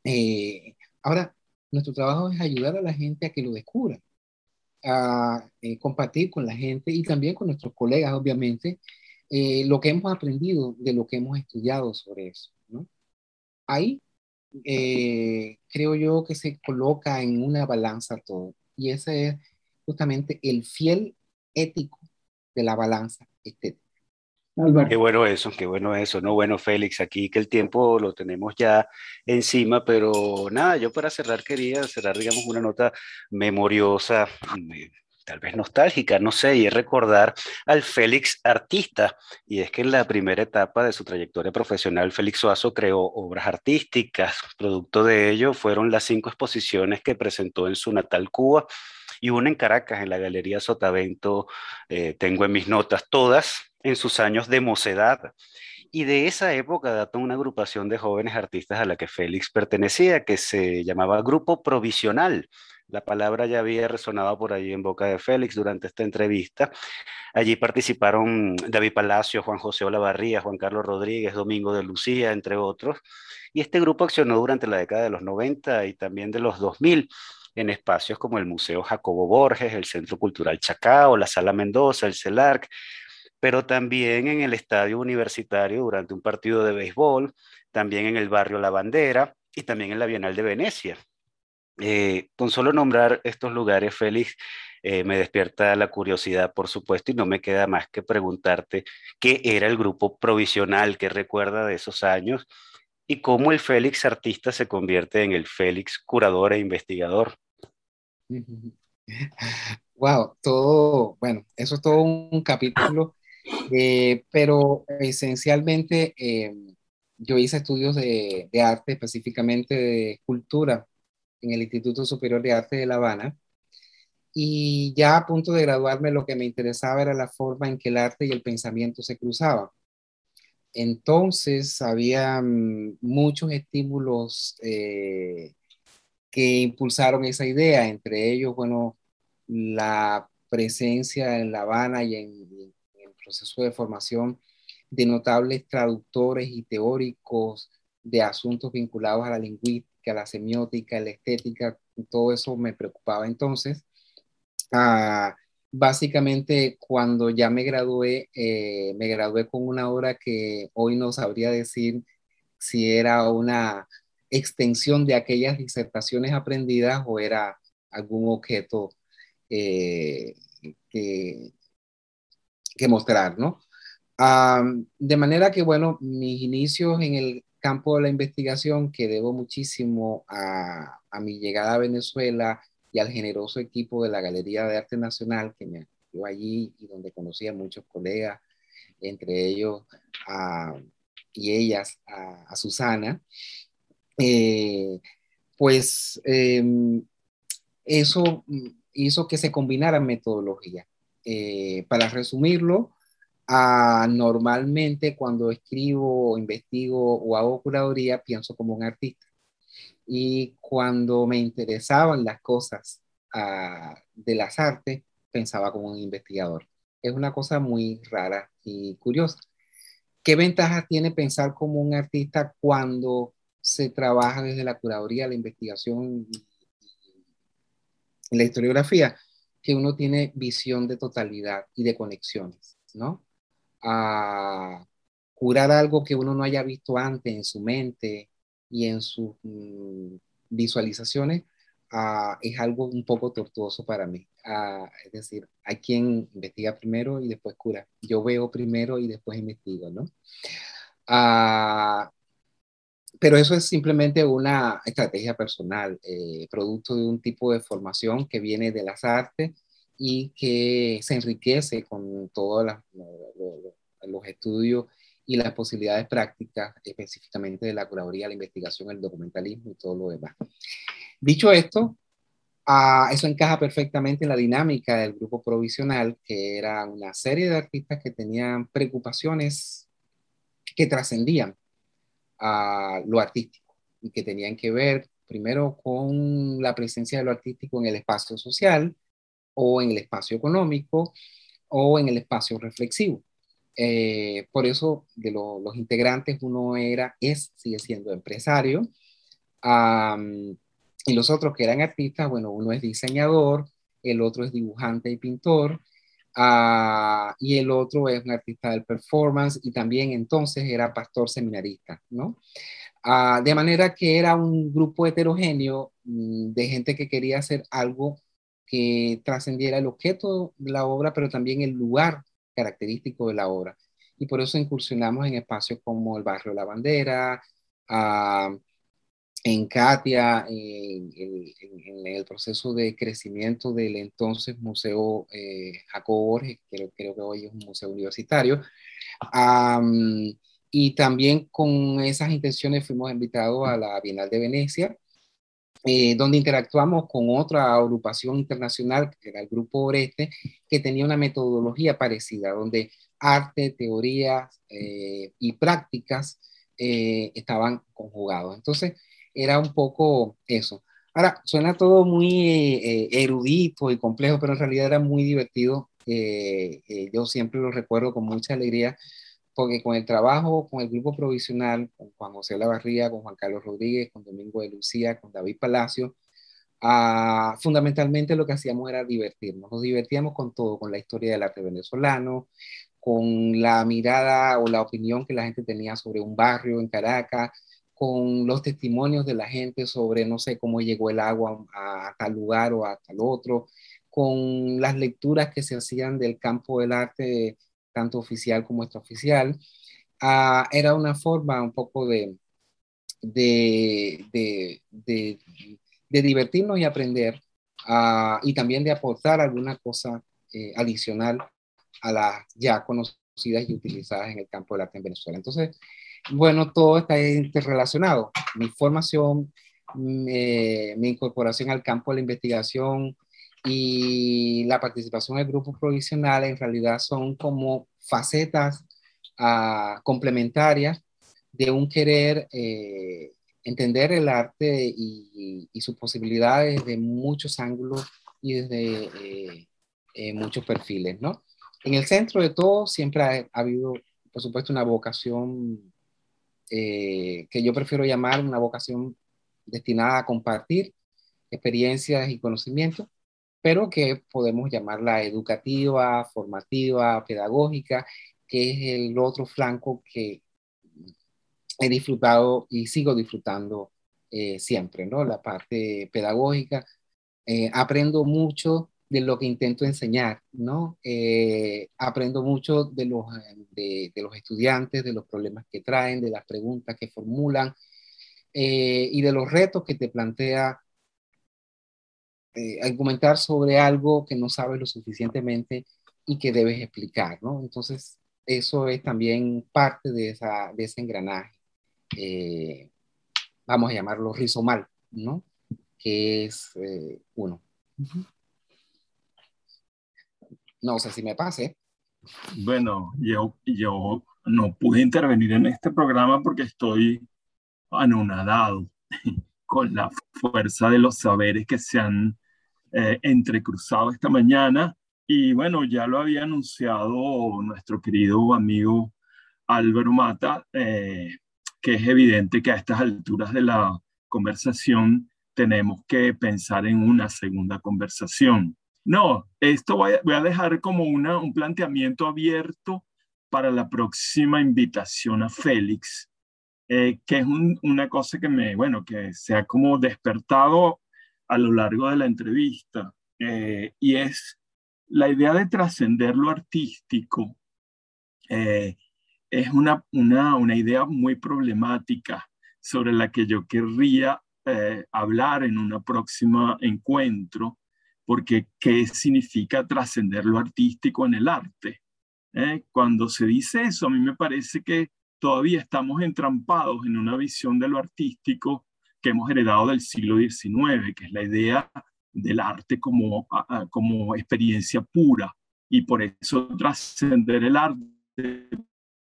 Speaker 5: Eh, ahora, nuestro trabajo es ayudar a la gente a que lo descubra, a eh, compartir con la gente y también con nuestros colegas, obviamente, eh, lo que hemos aprendido de lo que hemos estudiado sobre eso. ¿no? Ahí eh, creo yo que se coloca en una balanza todo. Y ese es justamente el fiel ético de la balanza estética.
Speaker 1: Qué bueno eso, qué bueno eso, ¿no? Bueno, Félix, aquí que el tiempo lo tenemos ya encima, pero nada, yo para cerrar quería cerrar, digamos, una nota memoriosa, tal vez nostálgica, no sé, y es recordar al Félix artista. Y es que en la primera etapa de su trayectoria profesional, Félix Suazo creó obras artísticas. Producto de ello fueron las cinco exposiciones que presentó en su natal Cuba y una en Caracas, en la Galería Sotavento. Eh, tengo en mis notas todas en sus años de mocedad. Y de esa época data una agrupación de jóvenes artistas a la que Félix pertenecía, que se llamaba Grupo Provisional. La palabra ya había resonado por allí en boca de Félix durante esta entrevista. Allí participaron David Palacio, Juan José Olavarría, Juan Carlos Rodríguez, Domingo de Lucía, entre otros. Y este grupo accionó durante la década de los 90 y también de los 2000 en espacios como el Museo Jacobo Borges, el Centro Cultural Chacao, la Sala Mendoza, el CELARC, pero también en el estadio universitario durante un partido de béisbol, también en el barrio La Bandera y también en la Bienal de Venecia. Eh, con solo nombrar estos lugares, Félix, eh, me despierta la curiosidad, por supuesto, y no me queda más que preguntarte qué era el grupo provisional que recuerda de esos años y cómo el Félix artista se convierte en el Félix curador e investigador.
Speaker 5: Wow, todo, bueno, eso es todo un capítulo eh, pero esencialmente eh, yo hice estudios de, arte, específicamente de escultura, en el Instituto Superior de Arte de La Habana. Y ya a punto de graduarme, lo que me interesaba era la forma en que el arte y el pensamiento se cruzaban. Entonces, había mm, muchos estímulos eh, que impulsaron esa idea, entre ellos, bueno, la presencia en La Habana y en, proceso de formación de notables traductores y teóricos de asuntos vinculados a la lingüística, a la semiótica, a la estética, todo eso me preocupaba entonces. Ah, básicamente, cuando ya me gradué, eh, me gradué con una obra que hoy no sabría decir si era una extensión de aquellas disertaciones aprendidas o era algún objeto eh, que, que mostrar, ¿no? de manera que, bueno, mis inicios en el campo de la investigación, que debo muchísimo a, mi llegada a Venezuela y al generoso equipo de la Galería de Arte Nacional que me dio allí y donde conocí a muchos colegas, entre ellos y ellas a, Susana, eh, pues em, eso hizo que se combinaran metodologías. Eh, para resumirlo, normalmente cuando escribo, investigo o hago curaduría, pienso como un artista. Y cuando me interesaban las cosas ah, de las artes, pensaba como un investigador. Es una cosa muy rara y curiosa. ¿Qué ventaja tiene pensar como un artista cuando se trabaja desde la curaduría, la investigación la historiografía? Que uno tiene visión de totalidad y de conexiones, ¿no? A curar algo que uno no haya visto antes en su mente y en sus mm, visualizaciones ah, es algo un poco tortuoso para mí. Ah, es decir, hay quien investiga primero y después cura. Yo veo primero y después investigo, ¿no? Ah, pero eso es simplemente una estrategia personal, eh, producto de un tipo de formación que viene de las artes y que se enriquece con todos los estudios y las posibilidades prácticas, específicamente de la curaduría, la investigación, el documentalismo y todo lo demás. Dicho esto, Ah, eso encaja perfectamente en la dinámica del grupo provisional, que era una serie de artistas que tenían preocupaciones que trascendían a lo artístico y que tenían que ver primero con la presencia de lo artístico en el espacio social o en el espacio económico o en el espacio reflexivo. Eh, por eso de los integrantes uno era, es, sigue siendo empresario. Y los otros que eran artistas, bueno, uno es diseñador, el otro es dibujante y pintor, uh, y el otro es un artista del performance y también entonces era pastor seminarista, ¿no? Uh, de manera que era un grupo heterogéneo um, de gente que quería hacer algo que trascendiera el objeto de la obra, pero también el lugar característico de la obra. Y por eso incursionamos en espacios como el barrio La Bandera, uh, en Katia, en, el proceso de crecimiento del entonces Museo eh, Jacobo Borges, que creo, que hoy es un museo universitario. y también con esas intenciones fuimos invitados a la Bienal de Venecia, eh, donde interactuamos con otra agrupación internacional, que era el Grupo Oreste, que tenía una metodología parecida, donde arte, teorías eh, y prácticas estaban conjugados. Entonces, era un poco eso. Ahora, suena todo muy eh, erudito y complejo, pero en realidad era muy divertido. Eh, eh, yo siempre lo recuerdo con mucha alegría, porque con el trabajo, con el grupo provisional, con Juan José Lavarría, con Juan Carlos Rodríguez, con Domingo de Lucía, con David Palacio, ah, fundamentalmente lo que hacíamos era divertirnos. Nos divertíamos con todo, con la historia del arte venezolano, con la mirada o la opinión que la gente tenía sobre un barrio en Caracas, con los testimonios de la gente sobre, no sé, cómo llegó el agua a, tal lugar o a tal otro, con las lecturas que se hacían del campo del arte, tanto oficial como extraoficial. Ah, era una forma un poco de, de, de, de, divertirnos y aprender ah, y también de aportar alguna cosa eh, adicional a las ya conocidas y utilizadas en el campo del arte en Venezuela. Entonces, bueno, todo está interrelacionado. Mi formación, mi, incorporación al campo de la investigación y la participación en grupos provisionales en realidad son como facetas ah, complementarias de un querer eh, entender el arte y, sus posibilidades de muchos ángulos y desde eh, eh, muchos perfiles, ¿no? En el centro de todo siempre ha habido, por supuesto, una vocación eh, que yo prefiero llamar una vocación destinada a compartir experiencias y conocimientos, pero que podemos llamarla educativa, formativa, pedagógica, que es el otro flanco que he disfrutado y sigo disfrutando eh, siempre, ¿no? La parte pedagógica. Eh, aprendo mucho de lo que intento enseñar, ¿no? Eh, aprendo mucho de los, de, los estudiantes, de los problemas que traen, de las preguntas que formulan eh, y de los retos que te plantea eh, argumentar sobre algo que no sabes lo suficientemente y que debes explicar, ¿no? Entonces, eso es también parte de, esa, de ese engranaje, vamos a llamarlo rizomal, ¿no? Que es uno. No sé si me pase.
Speaker 4: Bueno, yo, yo no pude intervenir en este programa porque estoy anonadado con la fuerza de los saberes que se han eh, entrecruzado esta mañana. Y bueno, ya lo había anunciado nuestro querido amigo Álvaro Mata, eh, que es evidente que a estas alturas de la conversación tenemos que pensar en una segunda conversación. No, esto voy a, dejar como una, un planteamiento abierto para la próxima invitación a Félix, eh, que es una cosa que me, bueno, que se ha como despertado a lo largo de la entrevista, eh, y es la idea de trascender lo artístico. Eh, es una, una, una, idea muy problemática sobre la que yo querría hablar en un próximo encuentro, porque ¿qué significa trascender lo artístico en el arte? ¿Eh? Cuando se dice eso, a mí me parece que todavía estamos entrampados en una visión de lo artístico que hemos heredado del siglo XIX, que es la idea del arte como, como experiencia pura. Y por eso trascender el arte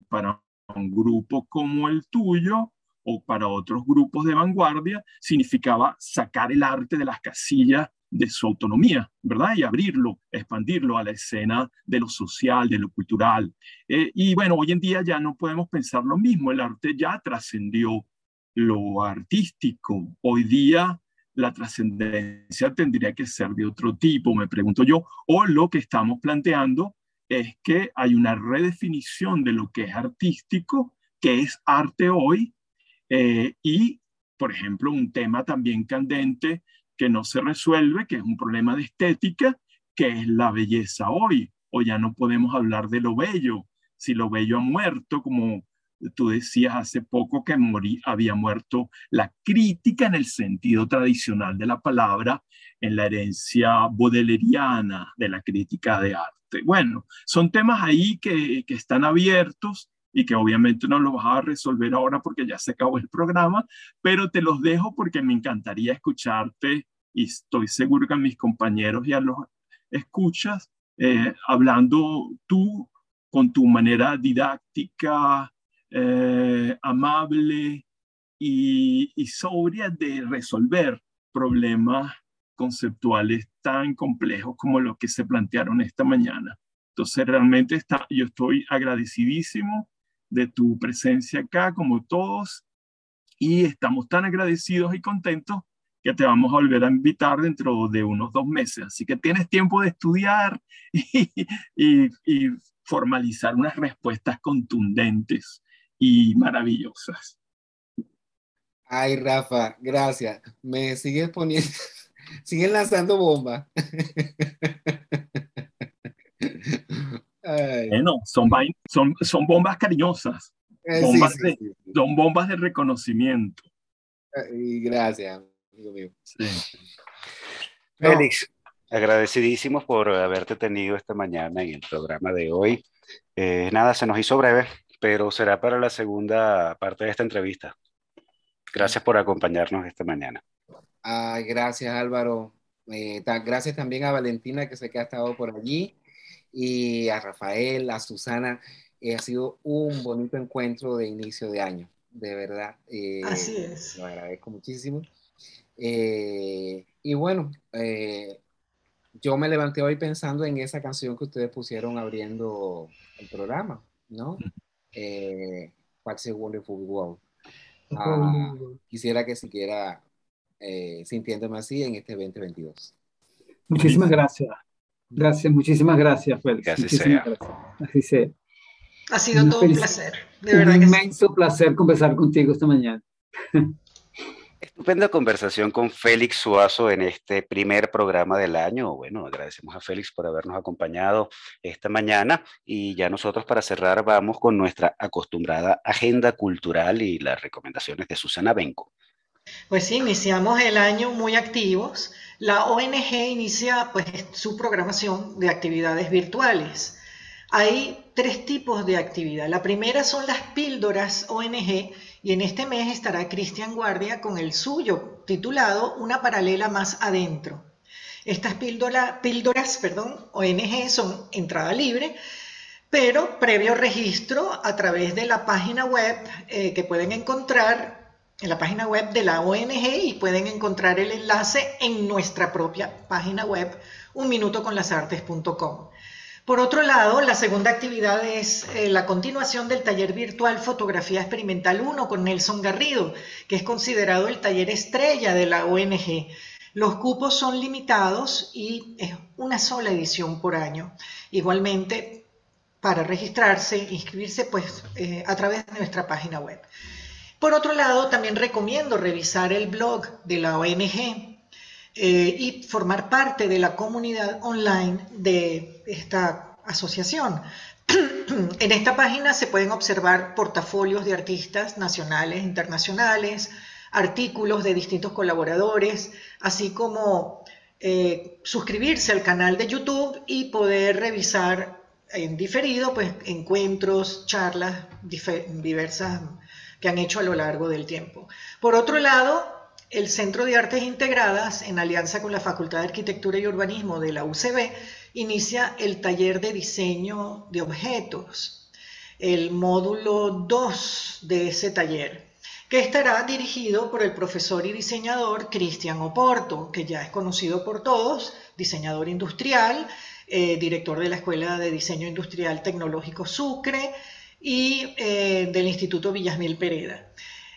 Speaker 4: para un grupo como el tuyo o para otros grupos de vanguardia significaba sacar el arte de las casillas de su autonomía, ¿verdad? Y abrirlo, expandirlo a la escena de lo social, de lo cultural. Eh, y bueno, hoy en día ya no podemos pensar lo mismo, el arte ya trascendió lo artístico. Hoy día la trascendencia tendría que ser de otro tipo, me pregunto yo, o lo que estamos planteando es que hay una redefinición de lo que es artístico, que es arte hoy, eh, y, por ejemplo, un tema también candente que no se resuelve, que es un problema de estética, que es la belleza hoy. O ya no podemos hablar de lo bello. Si lo bello ha muerto, como tú decías hace poco que morí, había muerto la crítica en el sentido tradicional de la palabra, en la herencia bodeleriana de la crítica de arte. Bueno, son temas ahí que, que están abiertos y que obviamente no lo vas a resolver ahora porque ya se acabó el programa, pero te los dejo porque me encantaría escucharte y estoy seguro que a mis compañeros ya los escuchas eh, hablando tú con tu manera didáctica, eh, amable y, y sobria de resolver problemas conceptuales tan complejos como los que se plantearon esta mañana. Entonces, realmente está, yo estoy agradecidísimo de tu presencia acá, como todos, y estamos tan agradecidos y contentos que te vamos a volver a invitar dentro de unos dos meses. Así que tienes tiempo de estudiar y, formalizar unas respuestas contundentes y maravillosas.
Speaker 5: Ay, Rafa, gracias. Me sigues poniendo, siguen lanzando bombas.
Speaker 4: Bueno, son, son, son bombas cariñosas. Eh, son bombas de reconocimiento.
Speaker 5: Y gracias.
Speaker 1: Félix, agradecidísimos por haberte tenido esta mañana en el programa de hoy. Eh, nada, se nos hizo breve, pero será para la segunda parte de esta entrevista. Gracias por acompañarnos esta mañana.
Speaker 5: Ay, gracias Álvaro. Eh, gracias también a Valentina que sé que ha estado por allí y a Rafael, a Susana. Eh, ha sido un bonito encuentro de inicio de año, de verdad.
Speaker 2: Así es.
Speaker 5: Lo agradezco muchísimo. Eh, y bueno, eh, yo me levanté hoy pensando en esa canción que ustedes pusieron abriendo el programa, ¿no? Eh, What's a Wonderful World. Ah, quisiera que siquiera eh, sintiéndome así en este 2022.
Speaker 3: Muchísimas gracias. Gracias, muchísimas gracias, Félix.
Speaker 1: Así sea.
Speaker 3: Así sea.
Speaker 2: Ha sido todo un placer, de verdad.
Speaker 3: Un inmenso placer conversar contigo esta mañana.
Speaker 1: Estupenda conversación con Félix Suazo en este primer programa del año. Bueno, agradecemos a Félix por habernos acompañado esta mañana y ya nosotros para cerrar vamos con nuestra acostumbrada agenda cultural y las recomendaciones de Susana Benco.
Speaker 2: Pues sí, iniciamos el año muy activos. La ONG inicia pues su programación de actividades virtuales. Hay tres tipos de actividad. La primera son las píldoras ONG y en este mes estará Cristian Guardia con el suyo, titulado Una paralela más adentro. Estas píldoras ONG son entrada libre, pero previo registro a través de la página web eh, que pueden encontrar en la página web de la ONG y pueden encontrar el enlace en nuestra propia página web unminutoconlasartes.com. Por otro lado, la segunda actividad es eh, la continuación del taller virtual Fotografía Experimental 1 con Nelson Garrido, que es considerado el taller estrella de la ONG. Los cupos son limitados y es una sola edición por año. Igualmente, para registrarse, inscribirse, pues eh, a través de nuestra página web. Por otro lado, también recomiendo revisar el blog de la ONG eh, y formar parte de la comunidad online de esta asociación. en esta página se pueden observar portafolios de artistas nacionales internacionales, artículos de distintos colaboradores, así como eh, suscribirse al canal de YouTube y poder revisar en diferido pues, encuentros, charlas diversas que han hecho a lo largo del tiempo. Por otro lado, el Centro de Artes Integradas, en alianza con la Facultad de Arquitectura y Urbanismo de la UCB, inicia el taller de diseño de objetos, el módulo 2 de ese taller, que estará dirigido por el profesor y diseñador Cristian Oporto, que ya es conocido por todos, diseñador industrial, eh, director de la Escuela de Diseño Industrial Tecnológico Sucre y eh, del Instituto Villasmil Pereda.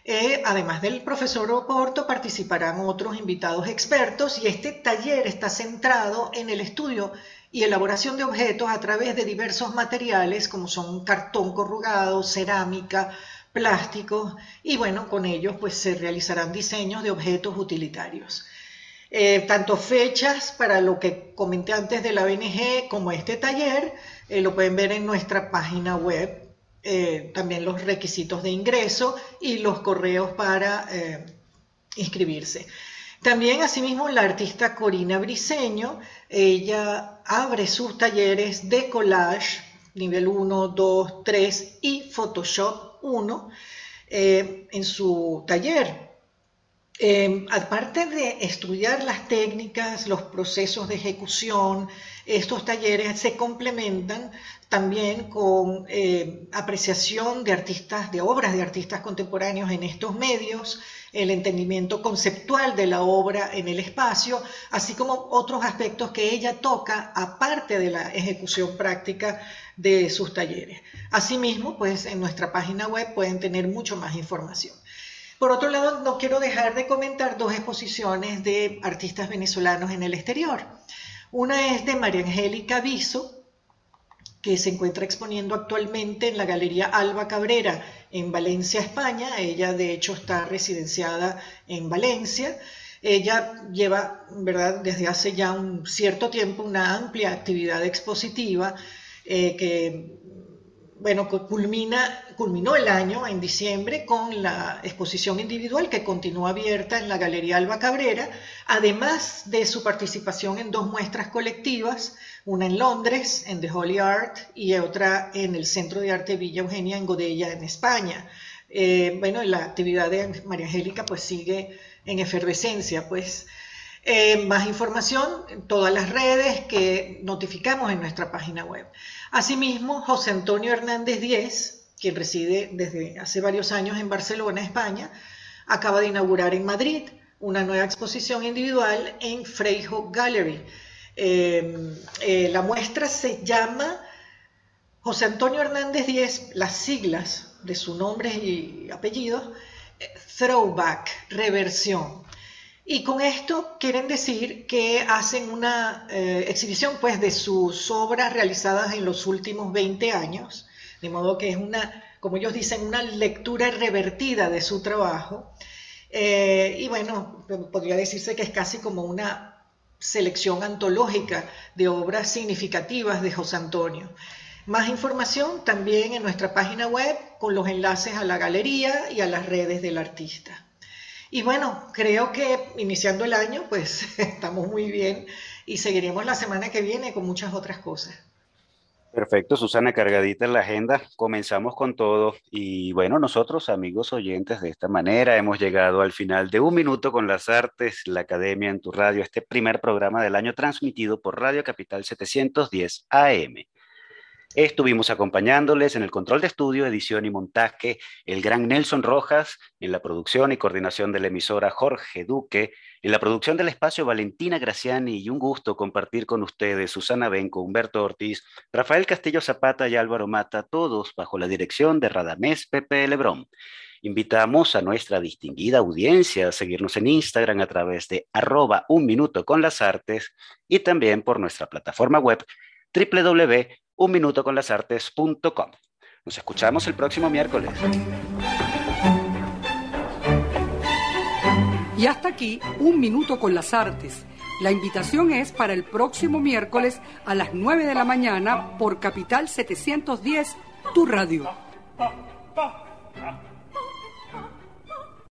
Speaker 2: Eh, además del profesor Oporto, participarán otros invitados expertos y este taller está centrado en el estudio y elaboración de objetos a través de diversos materiales como son cartón corrugado, cerámica, plásticos y bueno, con ellos pues se realizarán diseños de objetos utilitarios. Eh, tanto fechas para lo que comenté antes de la BNG como este taller, lo pueden ver en nuestra página web eh, también los requisitos de ingreso y los correos para eh, inscribirse. También, asimismo, la artista Corina Briseño, ella abre sus talleres de collage, nivel 1, 2, 3 y Photoshop 1 eh, en su taller. Aparte de estudiar las técnicas, los procesos de ejecución, estos talleres se complementan también con eh, apreciación de artistas, de obras de artistas contemporáneos en estos medios, el entendimiento conceptual de la obra en el espacio, así como otros aspectos que ella toca aparte de la ejecución práctica de sus talleres. Asimismo, pues en nuestra página web pueden tener mucho más información. Por otro lado, no quiero dejar de comentar dos exposiciones de artistas venezolanos en el exterior. Una es de María Angélica Viso, que se encuentra exponiendo actualmente en la Galería Alba Cabrera en Valencia, España. Ella de hecho está residenciada en Valencia. Ella lleva, ¿verdad?, desde hace ya un cierto tiempo una amplia actividad expositiva eh, que, bueno, culmina, culminó el año en diciembre con la exposición individual que continúa abierta en la Galería Alba Cabrera, además de su participación en dos muestras colectivas una en Londres, en The Holy Art, y otra en el Centro de Arte Villa Eugenia en Godella, en España. Eh, bueno, la actividad de María Angélica pues sigue en efervescencia, pues eh, más información en todas las redes que notificamos en nuestra página web. Asimismo, José Antonio Hernández Díez, quien reside desde hace varios años en Barcelona, España, acaba de inaugurar en Madrid una nueva exposición individual en Freijo Gallery, Em, eh, la muestra se llama José Antonio Hernández Díez, las siglas de su nombre y apellido, eh, throwback, reversión. Y con esto quieren decir que hacen una eh, exhibición pues, de sus obras realizadas en los últimos 20 años, de modo que es una, como ellos dicen, una lectura revertida de su trabajo. y bueno, podría decirse que es casi como una selección antológica de obras significativas de José Antonio. Más información también en nuestra página web con los enlaces a la galería y a las redes del artista. Y bueno, creo que iniciando el año, pues estamos muy bien y seguiremos la semana que viene con muchas otras cosas.
Speaker 1: Perfecto, Susana, cargadita en la agenda. Comenzamos con todo. Y bueno, nosotros, amigos oyentes, de esta manera hemos llegado al final de Un Minuto con las Artes, la Academia en tu Radio, este primer programa del año transmitido por Radio Capital 710 AM. Estuvimos acompañándoles en el control de estudio, edición y montaje el gran Nelson Rojas, en la producción y coordinación de la emisora Jorge Duque, en la producción del espacio Valentina Graciani y un gusto compartir con ustedes Susana Benco, Humberto Ortiz, Rafael Castillo Zapata y Álvaro Mata, todos bajo la dirección de Radamés Pepe Lebrón. Invitamos a nuestra distinguida audiencia a seguirnos en Instagram a través de arroba un minuto con las artes y también por nuestra plataforma web www unminutoconlasartes.com. Nos escuchamos el próximo miércoles.
Speaker 7: Y hasta aquí, Un Minuto con las Artes. La invitación es para el próximo miércoles a las 9 de la mañana por Capital 710, tu radio.